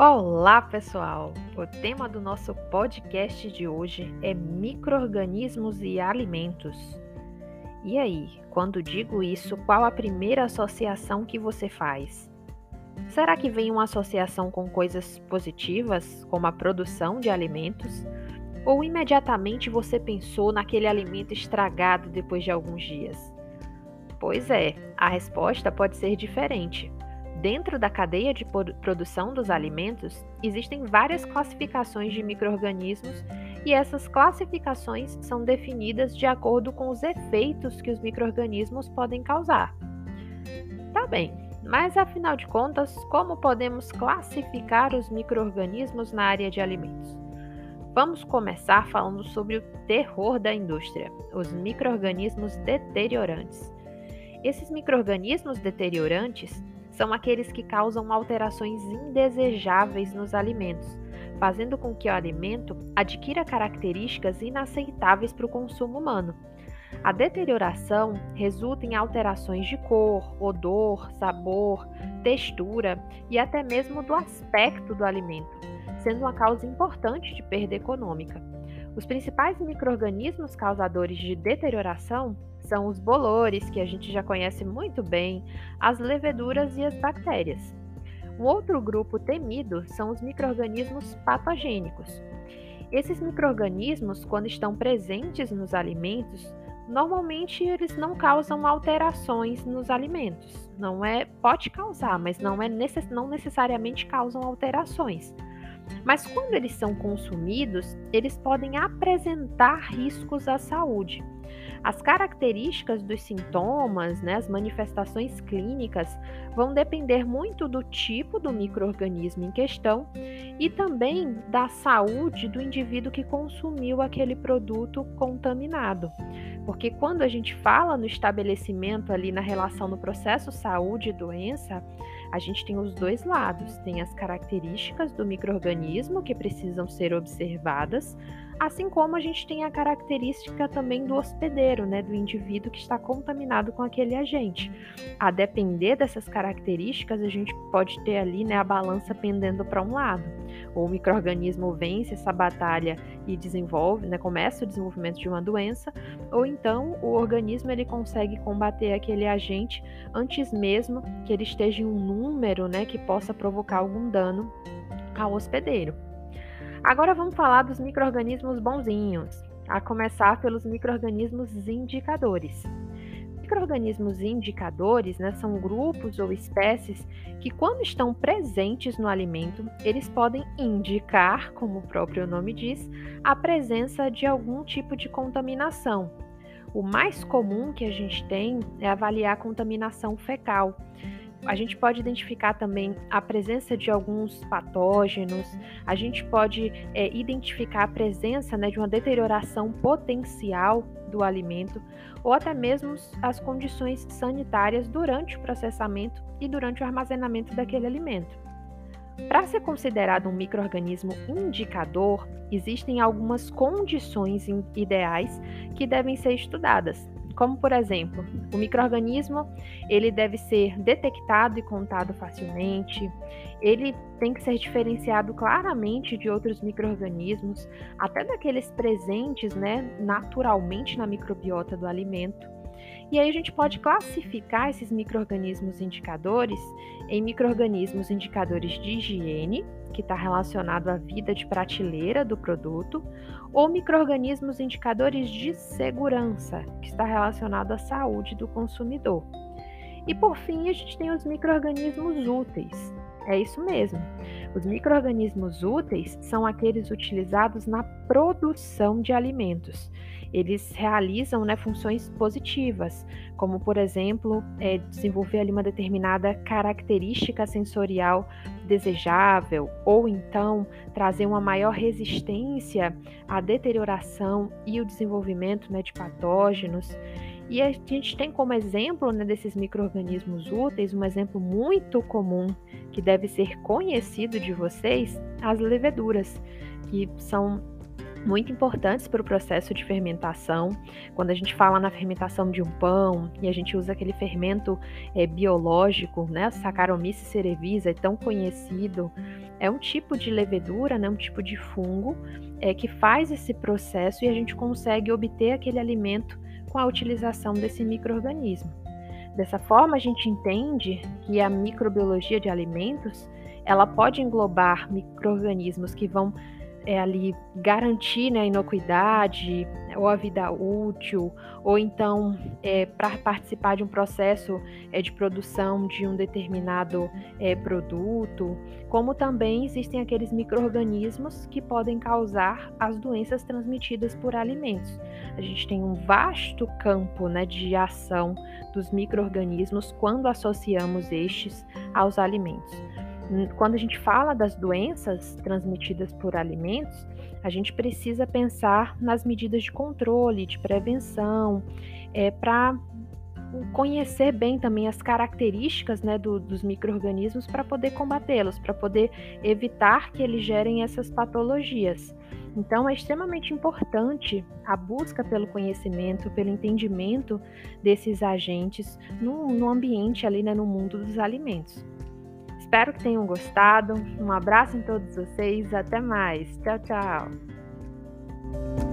Olá, pessoal! O tema do nosso podcast de hoje é microorganismos e alimentos. E aí, quando digo isso, qual a primeira associação que você faz? Será que vem uma associação com coisas positivas, como a produção de alimentos? Ou imediatamente você pensou naquele alimento estragado depois de alguns dias? Pois é, a resposta pode ser diferente. Dentro da cadeia de produção dos alimentos, existem várias classificações de microrganismos e essas classificações são definidas de acordo com os efeitos que os microrganismos podem causar. Tá bem, mas afinal de contas, como podemos classificar os microrganismos na área de alimentos? Vamos começar falando sobre o terror da indústria, os microrganismos deteriorantes. Esses microrganismos deteriorantes são aqueles que causam alterações indesejáveis nos alimentos, fazendo com que o alimento adquira características inaceitáveis para o consumo humano. A deterioração resulta em alterações de cor, odor, sabor, textura e até mesmo do aspecto do alimento, sendo uma causa importante de perda econômica. Os principais microrganismos causadores de deterioração são os bolores, que a gente já conhece muito bem, as leveduras e as bactérias. Um outro grupo temido são os microrganismos patogênicos. Esses microrganismos, quando estão presentes nos alimentos, normalmente eles não causam alterações nos alimentos. Não é, pode causar, mas não é necess, não necessariamente causam alterações. Mas quando eles são consumidos, eles podem apresentar riscos à saúde. As características dos sintomas, né, as manifestações clínicas, vão depender muito do tipo do microorganismo em questão e também da saúde do indivíduo que consumiu aquele produto contaminado. Porque quando a gente fala no estabelecimento ali na relação no processo saúde e doença, a gente tem os dois lados, tem as características do microorganismo que precisam ser observadas, assim como a gente tem a característica também do hospedeiro, né, do indivíduo que está contaminado com aquele agente. A depender dessas características, a gente pode ter ali, né, a balança pendendo para um lado. Ou o microorganismo vence essa batalha e desenvolve, né, começa o desenvolvimento de uma doença, ou então o organismo ele consegue combater aquele agente antes mesmo que ele esteja em um número, né, que possa provocar algum dano ao hospedeiro. Agora vamos falar dos microrganismos bonzinhos, a começar pelos microrganismos indicadores. Microrganismos indicadores né, são grupos ou espécies que, quando estão presentes no alimento, eles podem indicar, como o próprio nome diz, a presença de algum tipo de contaminação. O mais comum que a gente tem é avaliar a contaminação fecal a gente pode identificar também a presença de alguns patógenos, a gente pode é, identificar a presença né, de uma deterioração potencial do alimento, ou até mesmo as condições sanitárias durante o processamento e durante o armazenamento daquele alimento. Para ser considerado um microorganismo indicador, existem algumas condições ideais que devem ser estudadas, como por exemplo, o microorganismo, ele deve ser detectado e contado facilmente, ele tem que ser diferenciado claramente de outros microorganismos, até daqueles presentes, né, naturalmente na microbiota do alimento. E aí a gente pode classificar esses microorganismos indicadores em microorganismos indicadores de higiene, que está relacionado à vida de prateleira do produto, ou microorganismos indicadores de segurança, que está relacionado à saúde do consumidor. E por fim, a gente tem os microorganismos úteis. É isso mesmo. Os microorganismos úteis são aqueles utilizados na produção de alimentos eles realizam né, funções positivas, como, por exemplo, é, desenvolver ali uma determinada característica sensorial desejável, ou então trazer uma maior resistência à deterioração e o desenvolvimento né, de patógenos. E a gente tem como exemplo né, desses micro-organismos úteis, um exemplo muito comum que deve ser conhecido de vocês, as leveduras, que são muito importantes para o processo de fermentação. Quando a gente fala na fermentação de um pão e a gente usa aquele fermento é, biológico, né, Saccharomyces cerevisiae, tão conhecido, é um tipo de levedura, né, um tipo de fungo é, que faz esse processo e a gente consegue obter aquele alimento com a utilização desse microorganismo. Dessa forma, a gente entende que a microbiologia de alimentos ela pode englobar microorganismos que vão é, ali garantir né, a inocuidade ou a vida útil, ou então é, para participar de um processo é, de produção de um determinado é, produto, como também existem aqueles micro-organismos que podem causar as doenças transmitidas por alimentos. A gente tem um vasto campo né, de ação dos micro-organismos quando associamos estes aos alimentos. Quando a gente fala das doenças transmitidas por alimentos, a gente precisa pensar nas medidas de controle, de prevenção, é, para conhecer bem também as características né, do, dos micro-organismos para poder combatê-los, para poder evitar que eles gerem essas patologias. Então, é extremamente importante a busca pelo conhecimento, pelo entendimento desses agentes no, no ambiente ali, né, no mundo dos alimentos. Espero que tenham gostado. Um abraço em todos vocês. Até mais. Tchau, tchau.